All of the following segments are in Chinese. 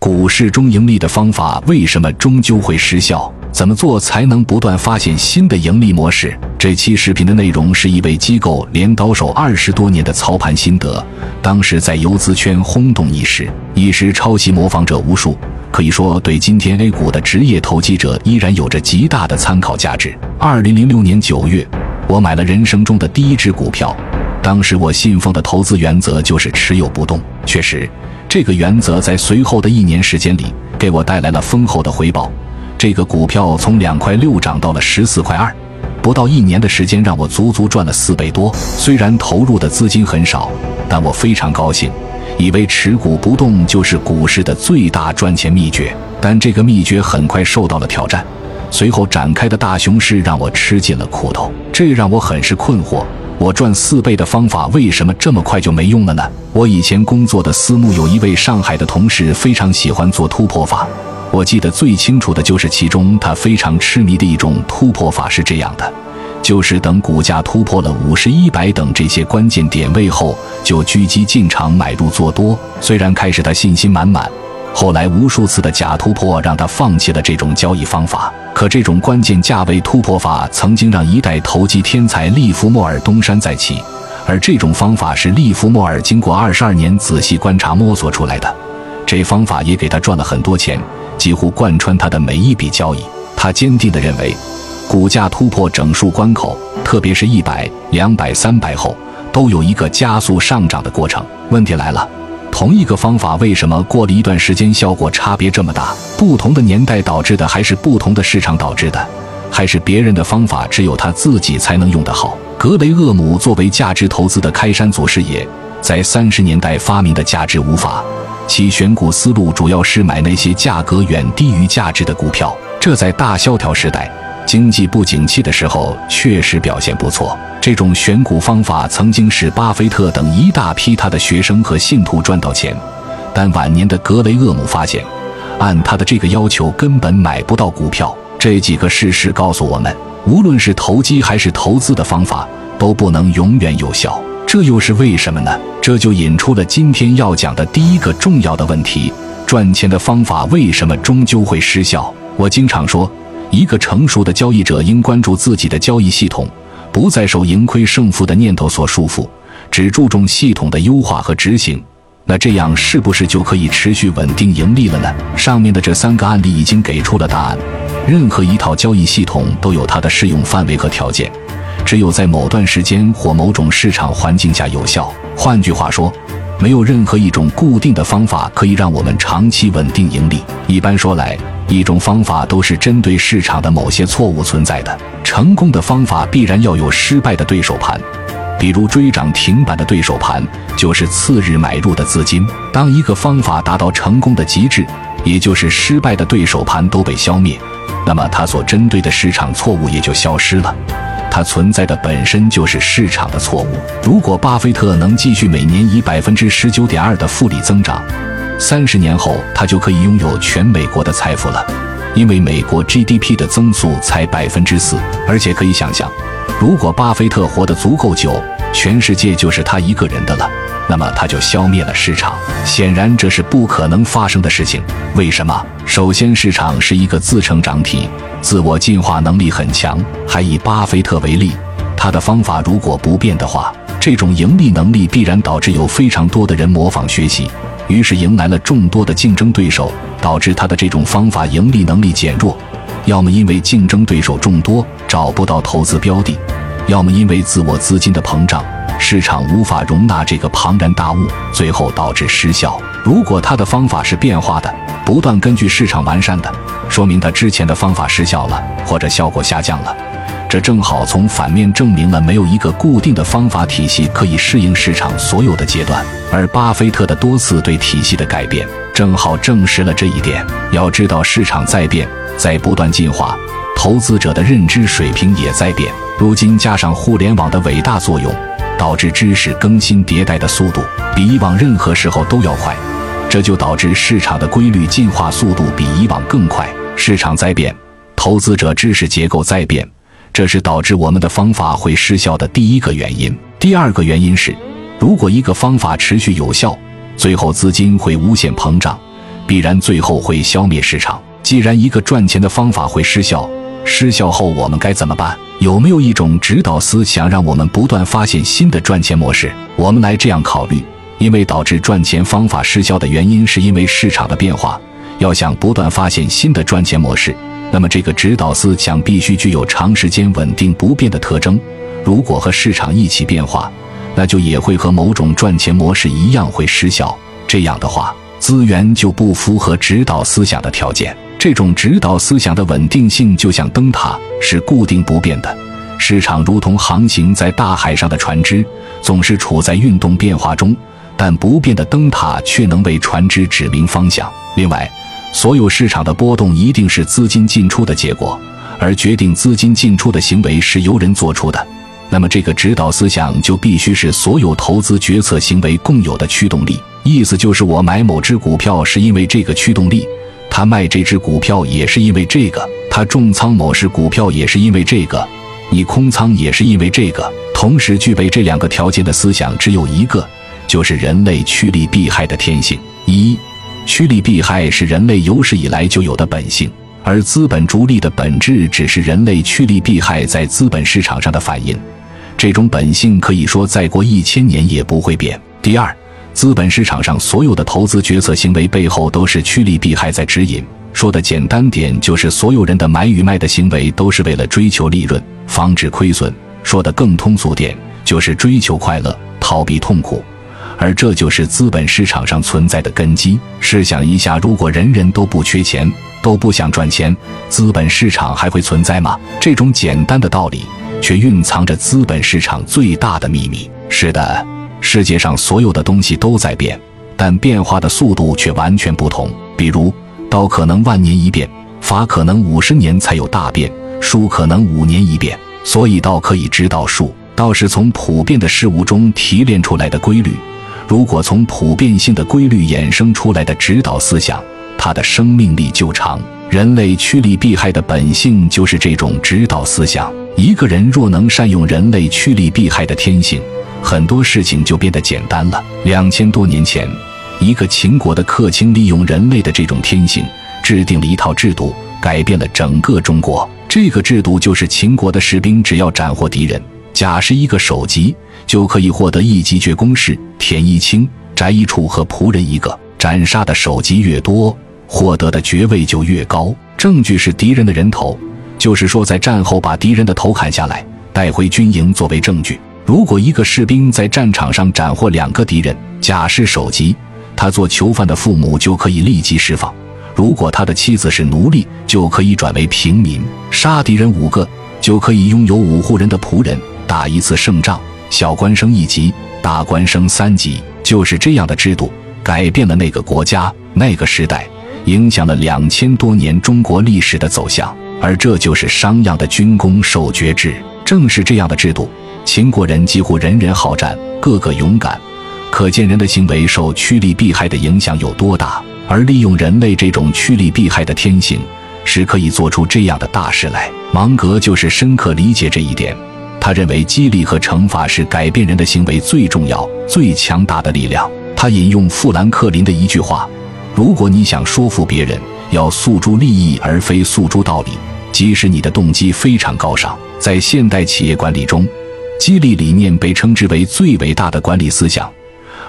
股市中盈利的方法为什么终究会失效？怎么做才能不断发现新的盈利模式？这期视频的内容是一位机构连倒手二十多年的操盘心得，当时在游资圈轰动一时，一时抄袭模仿者无数，可以说对今天 A 股的职业投机者依然有着极大的参考价值。二零零六年九月，我买了人生中的第一只股票，当时我信奉的投资原则就是持有不动，确实。这个原则在随后的一年时间里给我带来了丰厚的回报。这个股票从两块六涨到了十四块二，不到一年的时间让我足足赚了四倍多。虽然投入的资金很少，但我非常高兴，以为持股不动就是股市的最大赚钱秘诀。但这个秘诀很快受到了挑战，随后展开的大熊市让我吃尽了苦头，这让我很是困惑。我赚四倍的方法为什么这么快就没用了呢？我以前工作的私募有一位上海的同事非常喜欢做突破法，我记得最清楚的就是其中他非常痴迷的一种突破法是这样的：就是等股价突破了五十一百等这些关键点位后，就狙击进场买入做多。虽然开始他信心满满。后来无数次的假突破让他放弃了这种交易方法，可这种关键价位突破法曾经让一代投机天才利弗莫尔东山再起，而这种方法是利弗莫尔经过二十二年仔细观察摸索出来的，这方法也给他赚了很多钱，几乎贯穿他的每一笔交易。他坚定地认为，股价突破整数关口，特别是一百、两百、三百后，都有一个加速上涨的过程。问题来了。同一个方法为什么过了一段时间效果差别这么大？不同的年代导致的，还是不同的市场导致的，还是别人的方法只有他自己才能用得好？格雷厄姆作为价值投资的开山祖师爷，在三十年代发明的价值无法，其选股思路主要是买那些价格远低于价值的股票，这在大萧条时代。经济不景气的时候，确实表现不错。这种选股方法曾经使巴菲特等一大批他的学生和信徒赚到钱，但晚年的格雷厄姆发现，按他的这个要求根本买不到股票。这几个事实告诉我们，无论是投机还是投资的方法，都不能永远有效。这又是为什么呢？这就引出了今天要讲的第一个重要的问题：赚钱的方法为什么终究会失效？我经常说。一个成熟的交易者应关注自己的交易系统，不再受盈亏胜负的念头所束缚，只注重系统的优化和执行。那这样是不是就可以持续稳定盈利了呢？上面的这三个案例已经给出了答案。任何一套交易系统都有它的适用范围和条件，只有在某段时间或某种市场环境下有效。换句话说，没有任何一种固定的方法可以让我们长期稳定盈利。一般说来，一种方法都是针对市场的某些错误存在的。成功的方法必然要有失败的对手盘，比如追涨停板的对手盘就是次日买入的资金。当一个方法达到成功的极致，也就是失败的对手盘都被消灭，那么它所针对的市场错误也就消失了。它存在的本身就是市场的错误。如果巴菲特能继续每年以百分之十九点二的复利增长，三十年后，他就可以拥有全美国的财富了，因为美国 GDP 的增速才百分之四。而且可以想象，如果巴菲特活得足够久，全世界就是他一个人的了，那么他就消灭了市场。显然，这是不可能发生的事情。为什么？首先，市场是一个自成长体，自我进化能力很强。还以巴菲特为例，他的方法如果不变的话，这种盈利能力必然导致有非常多的人模仿学习。于是迎来了众多的竞争对手，导致他的这种方法盈利能力减弱。要么因为竞争对手众多找不到投资标的，要么因为自我资金的膨胀，市场无法容纳这个庞然大物，最后导致失效。如果他的方法是变化的，不断根据市场完善的，说明他之前的方法失效了，或者效果下降了。这正好从反面证明了没有一个固定的方法体系可以适应市场所有的阶段，而巴菲特的多次对体系的改变，正好证实了这一点。要知道，市场在变，在不断进化，投资者的认知水平也在变。如今加上互联网的伟大作用，导致知识更新迭代的速度比以往任何时候都要快，这就导致市场的规律进化速度比以往更快。市场在变，投资者知识结构在变。这是导致我们的方法会失效的第一个原因。第二个原因是，如果一个方法持续有效，最后资金会无限膨胀，必然最后会消灭市场。既然一个赚钱的方法会失效，失效后我们该怎么办？有没有一种指导思想，让我们不断发现新的赚钱模式？我们来这样考虑：因为导致赚钱方法失效的原因，是因为市场的变化。要想不断发现新的赚钱模式，那么这个指导思想必须具有长时间稳定不变的特征。如果和市场一起变化，那就也会和某种赚钱模式一样会失效。这样的话，资源就不符合指导思想的条件。这种指导思想的稳定性就像灯塔，是固定不变的。市场如同航行在大海上的船只，总是处在运动变化中，但不变的灯塔却能为船只指明方向。另外，所有市场的波动一定是资金进出的结果，而决定资金进出的行为是由人做出的。那么，这个指导思想就必须是所有投资决策行为共有的驱动力。意思就是，我买某只股票是因为这个驱动力。他卖这只股票也是因为这个，他重仓某只股票也是因为这个，你空仓也是因为这个。同时具备这两个条件的思想只有一个，就是人类趋利避害的天性。一，趋利避害是人类有史以来就有的本性，而资本逐利的本质只是人类趋利避害在资本市场上的反应。这种本性可以说再过一千年也不会变。第二。资本市场上所有的投资决策行为背后都是趋利避害在指引。说的简单点，就是所有人的买与卖的行为都是为了追求利润，防止亏损。说的更通俗点，就是追求快乐，逃避痛苦。而这就是资本市场上存在的根基。试想一下，如果人人都不缺钱，都不想赚钱，资本市场还会存在吗？这种简单的道理，却蕴藏着资本市场最大的秘密。是的。世界上所有的东西都在变，但变化的速度却完全不同。比如，刀可能万年一变，法可能五十年才有大变，术可能五年一变。所以，道可以知道术，道是从普遍的事物中提炼出来的规律。如果从普遍性的规律衍生出来的指导思想，它的生命力就长。人类趋利避害的本性就是这种指导思想。一个人若能善用人类趋利避害的天性，很多事情就变得简单了。两千多年前，一个秦国的客卿利用人类的这种天性，制定了一套制度，改变了整个中国。这个制度就是秦国的士兵只要斩获敌人，假设一个首级，就可以获得一级爵公事，田一清、翟一处和仆人一个。斩杀的首级越多，获得的爵位就越高。证据是敌人的人头，就是说在战后把敌人的头砍下来，带回军营作为证据。如果一个士兵在战场上斩获两个敌人，假释首级，他做囚犯的父母就可以立即释放；如果他的妻子是奴隶，就可以转为平民。杀敌人五个，就可以拥有五户人的仆人。打一次胜仗，小官升一级，大官升三级。就是这样的制度，改变了那个国家、那个时代，影响了两千多年中国历史的走向。而这就是商鞅的军功授爵制。正是这样的制度。秦国人几乎人人好战，个个勇敢，可见人的行为受趋利避害的影响有多大。而利用人类这种趋利避害的天性，是可以做出这样的大事来。芒格就是深刻理解这一点，他认为激励和惩罚是改变人的行为最重要、最强大的力量。他引用富兰克林的一句话：“如果你想说服别人，要诉诸利益而非诉诸道理，即使你的动机非常高尚。”在现代企业管理中。激励理念被称之为最伟大的管理思想，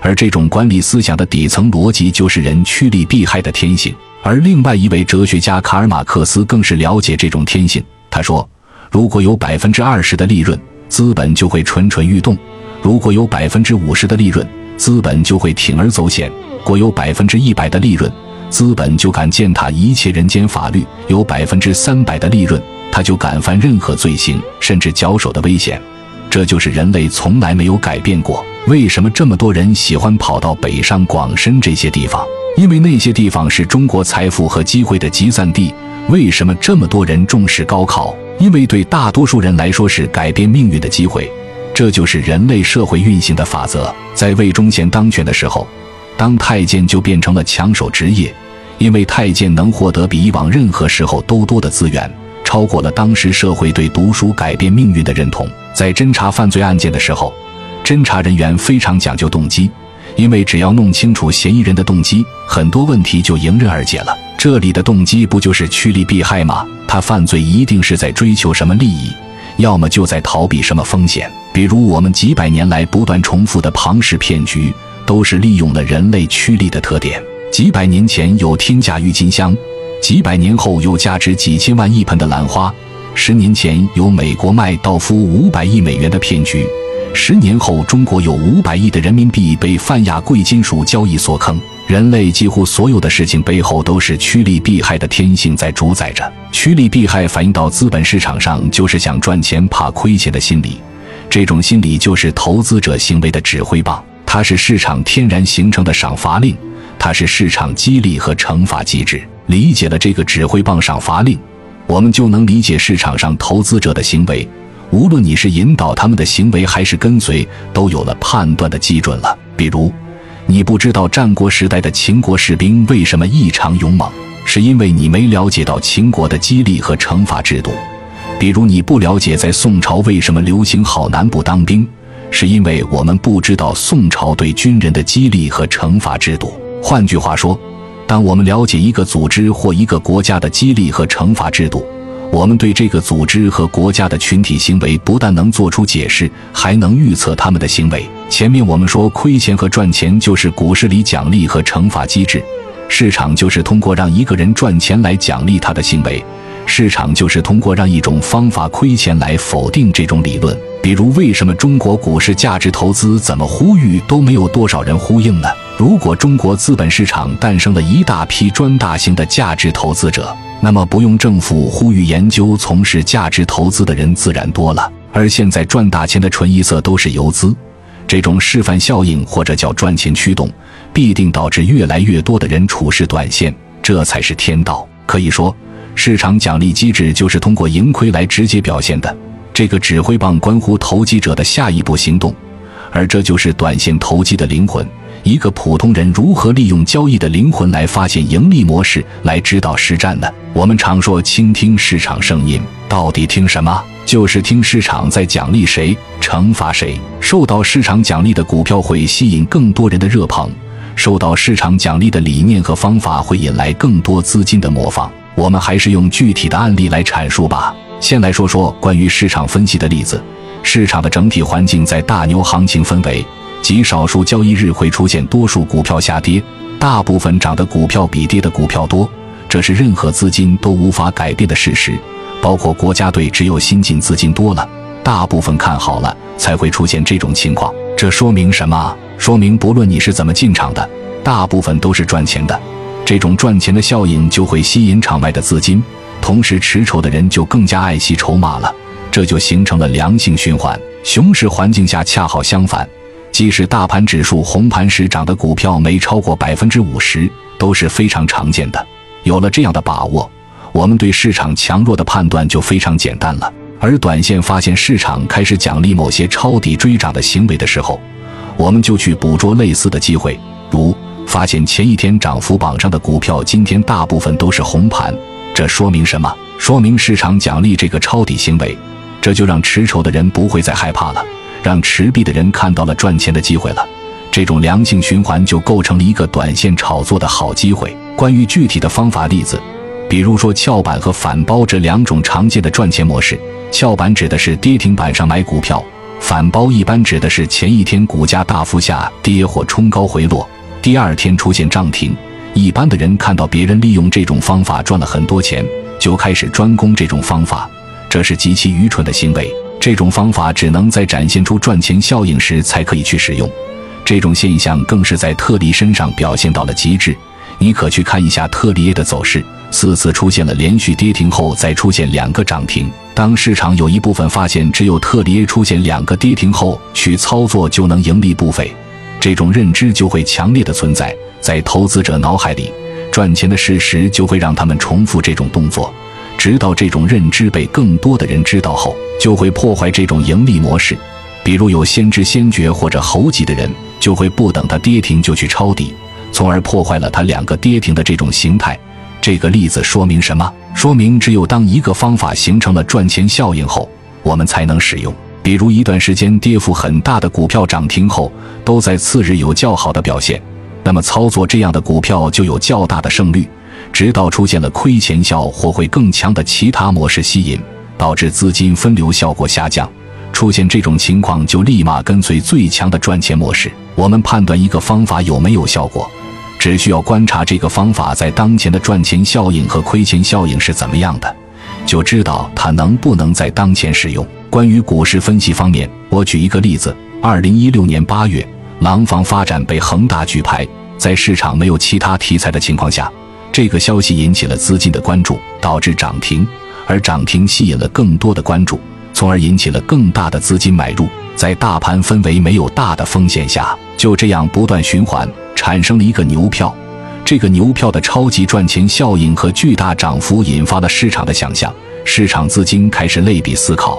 而这种管理思想的底层逻辑就是人趋利避害的天性。而另外一位哲学家卡尔马克思更是了解这种天性。他说：“如果有百分之二十的利润，资本就会蠢蠢欲动；如果有百分之五十的利润，资本就会铤而走险；果有百分之一百的利润，资本就敢践踏一切人间法律；有百分之三百的利润，他就敢犯任何罪行，甚至绞首的危险。”这就是人类从来没有改变过。为什么这么多人喜欢跑到北上广深这些地方？因为那些地方是中国财富和机会的集散地。为什么这么多人重视高考？因为对大多数人来说是改变命运的机会。这就是人类社会运行的法则。在魏忠贤当权的时候，当太监就变成了抢手职业，因为太监能获得比以往任何时候都多的资源。超过了当时社会对读书改变命运的认同。在侦查犯罪案件的时候，侦查人员非常讲究动机，因为只要弄清楚嫌疑人的动机，很多问题就迎刃而解了。这里的动机不就是趋利避害吗？他犯罪一定是在追求什么利益，要么就在逃避什么风险。比如我们几百年来不断重复的庞氏骗局，都是利用了人类趋利的特点。几百年前有天价郁金香，几百年后有价值几千万一盆的兰花。十年前有美国麦道夫五百亿美元的骗局，十年后中国有五百亿的人民币被泛亚贵金属交易所坑。人类几乎所有的事情背后都是趋利避害的天性在主宰着。趋利避害反映到资本市场上，就是想赚钱怕亏钱的心理。这种心理就是投资者行为的指挥棒，它是市场天然形成的赏罚令，它是市场激励和惩罚机制。理解了这个指挥棒赏罚令。我们就能理解市场上投资者的行为，无论你是引导他们的行为还是跟随，都有了判断的基准了。比如，你不知道战国时代的秦国士兵为什么异常勇猛，是因为你没了解到秦国的激励和惩罚制度；比如，你不了解在宋朝为什么流行好男不当兵，是因为我们不知道宋朝对军人的激励和惩罚制度。换句话说。当我们了解一个组织或一个国家的激励和惩罚制度，我们对这个组织和国家的群体行为不但能做出解释，还能预测他们的行为。前面我们说，亏钱和赚钱就是股市里奖励和惩罚机制，市场就是通过让一个人赚钱来奖励他的行为，市场就是通过让一种方法亏钱来否定这种理论。比如，为什么中国股市价值投资怎么呼吁都没有多少人呼应呢？如果中国资本市场诞生了一大批专大型的价值投资者，那么不用政府呼吁研究从事价值投资的人自然多了。而现在赚大钱的纯一色都是游资，这种示范效应或者叫赚钱驱动，必定导致越来越多的人处事短线，这才是天道。可以说，市场奖励机制就是通过盈亏来直接表现的。这个指挥棒关乎投机者的下一步行动，而这就是短线投机的灵魂。一个普通人如何利用交易的灵魂来发现盈利模式，来指导实战呢？我们常说倾听市场声音，到底听什么？就是听市场在奖励谁，惩罚谁。受到市场奖励的股票会吸引更多人的热捧，受到市场奖励的理念和方法会引来更多资金的模仿。我们还是用具体的案例来阐述吧。先来说说关于市场分析的例子。市场的整体环境在大牛行情氛围。极少数交易日会出现多数股票下跌，大部分涨的股票比跌的股票多，这是任何资金都无法改变的事实。包括国家队，只有新进资金多了，大部分看好了，才会出现这种情况。这说明什么？说明不论你是怎么进场的，大部分都是赚钱的。这种赚钱的效应就会吸引场外的资金，同时持筹的人就更加爱惜筹码了，这就形成了良性循环。熊市环境下恰好相反。即使大盘指数红盘时涨的股票没超过百分之五十，都是非常常见的。有了这样的把握，我们对市场强弱的判断就非常简单了。而短线发现市场开始奖励某些抄底追涨的行为的时候，我们就去捕捉类似的机会，如发现前一天涨幅榜上的股票今天大部分都是红盘，这说明什么？说明市场奖励这个抄底行为，这就让持筹的人不会再害怕了。让持币的人看到了赚钱的机会了，这种良性循环就构成了一个短线炒作的好机会。关于具体的方法例子，比如说翘板和反包这两种常见的赚钱模式。翘板指的是跌停板上买股票，反包一般指的是前一天股价大幅下跌或冲高回落，第二天出现涨停。一般的人看到别人利用这种方法赚了很多钱，就开始专攻这种方法，这是极其愚蠢的行为。这种方法只能在展现出赚钱效应时才可以去使用，这种现象更是在特例身上表现到了极致。你可去看一下特例 A 的走势，四次出现了连续跌停后再出现两个涨停。当市场有一部分发现只有特例 A 出现两个跌停后去操作就能盈利不菲，这种认知就会强烈的存在在投资者脑海里，赚钱的事实就会让他们重复这种动作。直到这种认知被更多的人知道后，就会破坏这种盈利模式。比如有先知先觉或者猴急的人，就会不等它跌停就去抄底，从而破坏了它两个跌停的这种形态。这个例子说明什么？说明只有当一个方法形成了赚钱效应后，我们才能使用。比如一段时间跌幅很大的股票涨停后，都在次日有较好的表现，那么操作这样的股票就有较大的胜率。直到出现了亏钱效或会更强的其他模式吸引，导致资金分流效果下降。出现这种情况，就立马跟随最强的赚钱模式。我们判断一个方法有没有效果，只需要观察这个方法在当前的赚钱效应和亏钱效应是怎么样的，就知道它能不能在当前使用。关于股市分析方面，我举一个例子：二零一六年八月，廊坊发展被恒大举牌，在市场没有其他题材的情况下，这个消息引起了资金的关注，导致涨停，而涨停吸引了更多的关注。从而引起了更大的资金买入，在大盘氛围没有大的风险下，就这样不断循环，产生了一个牛票。这个牛票的超级赚钱效应和巨大涨幅引发了市场的想象，市场资金开始类比思考：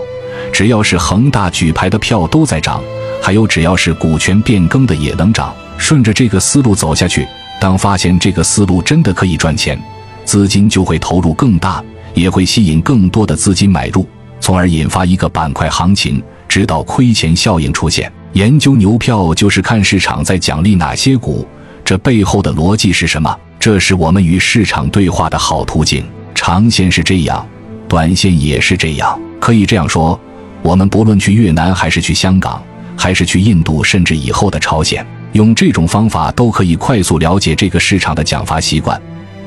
只要是恒大举牌的票都在涨，还有只要是股权变更的也能涨。顺着这个思路走下去，当发现这个思路真的可以赚钱，资金就会投入更大，也会吸引更多的资金买入。从而引发一个板块行情，直到亏钱效应出现。研究牛票就是看市场在奖励哪些股，这背后的逻辑是什么？这是我们与市场对话的好途径。长线是这样，短线也是这样。可以这样说，我们不论去越南，还是去香港，还是去印度，甚至以后的朝鲜，用这种方法都可以快速了解这个市场的奖罚习惯。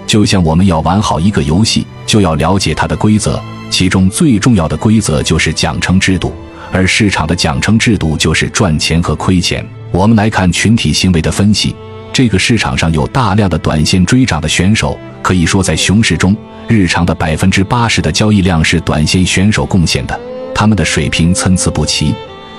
就像我们要玩好一个游戏，就要了解它的规则。其中最重要的规则就是奖惩制度，而市场的奖惩制度就是赚钱和亏钱。我们来看群体行为的分析，这个市场上有大量的短线追涨的选手，可以说在熊市中，日常的百分之八十的交易量是短线选手贡献的。他们的水平参差不齐，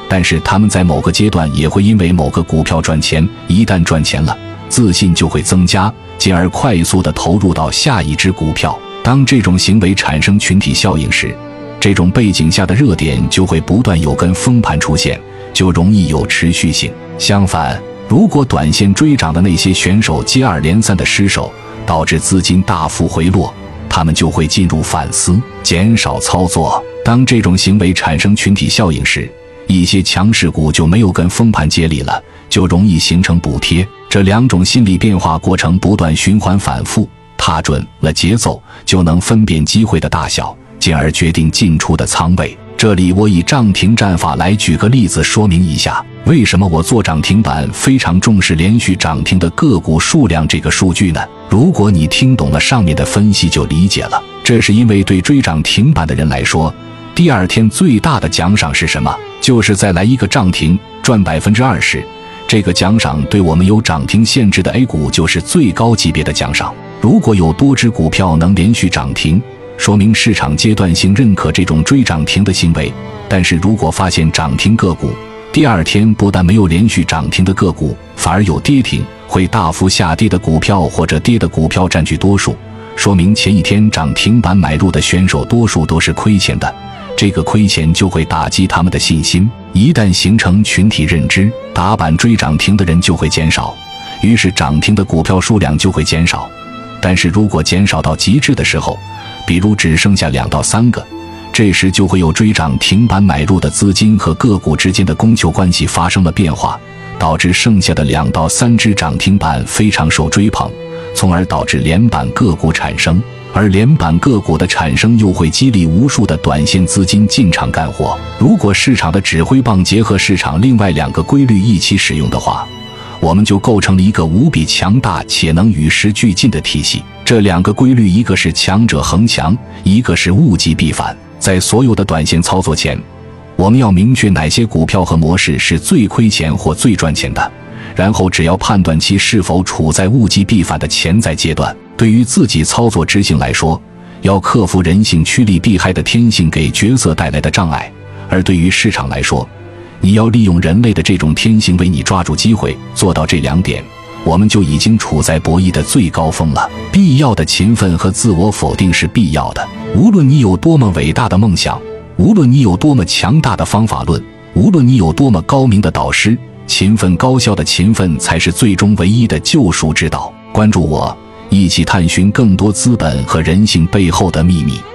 但是他们在某个阶段也会因为某个股票赚钱，一旦赚钱了，自信就会增加，进而快速的投入到下一只股票。当这种行为产生群体效应时，这种背景下的热点就会不断有根风盘出现，就容易有持续性。相反，如果短线追涨的那些选手接二连三的失手，导致资金大幅回落，他们就会进入反思，减少操作。当这种行为产生群体效应时，一些强势股就没有跟封盘接力了，就容易形成补贴。这两种心理变化过程不断循环反复。踏准了节奏，就能分辨机会的大小，进而决定进出的仓位。这里我以涨停战法来举个例子说明一下，为什么我做涨停板非常重视连续涨停的个股数量这个数据呢？如果你听懂了上面的分析，就理解了。这是因为对追涨停板的人来说，第二天最大的奖赏是什么？就是再来一个涨停，赚百分之二十。这个奖赏对我们有涨停限制的 A 股就是最高级别的奖赏。如果有多只股票能连续涨停，说明市场阶段性认可这种追涨停的行为。但是如果发现涨停个股第二天不但没有连续涨停的个股，反而有跌停、会大幅下跌的股票或者跌的股票占据多数，说明前一天涨停板买入的选手多数都是亏钱的。这个亏钱就会打击他们的信心。一旦形成群体认知，打板追涨停的人就会减少，于是涨停的股票数量就会减少。但是如果减少到极致的时候，比如只剩下两到三个，这时就会有追涨停板买入的资金和个股之间的供求关系发生了变化，导致剩下的两到三只涨停板非常受追捧，从而导致连板个股产生。而连板个股的产生又会激励无数的短线资金进场干活。如果市场的指挥棒结合市场另外两个规律一起使用的话，我们就构成了一个无比强大且能与时俱进的体系。这两个规律，一个是强者恒强，一个是物极必反。在所有的短线操作前，我们要明确哪些股票和模式是最亏钱或最赚钱的，然后只要判断其是否处在物极必反的潜在阶段。对于自己操作执行来说，要克服人性趋利避害的天性给角色带来的障碍；而对于市场来说，你要利用人类的这种天性为你抓住机会。做到这两点，我们就已经处在博弈的最高峰了。必要的勤奋和自我否定是必要的。无论你有多么伟大的梦想，无论你有多么强大的方法论，无论你有多么高明的导师，勤奋高效的勤奋才是最终唯一的救赎之道。关注我。一起探寻更多资本和人性背后的秘密。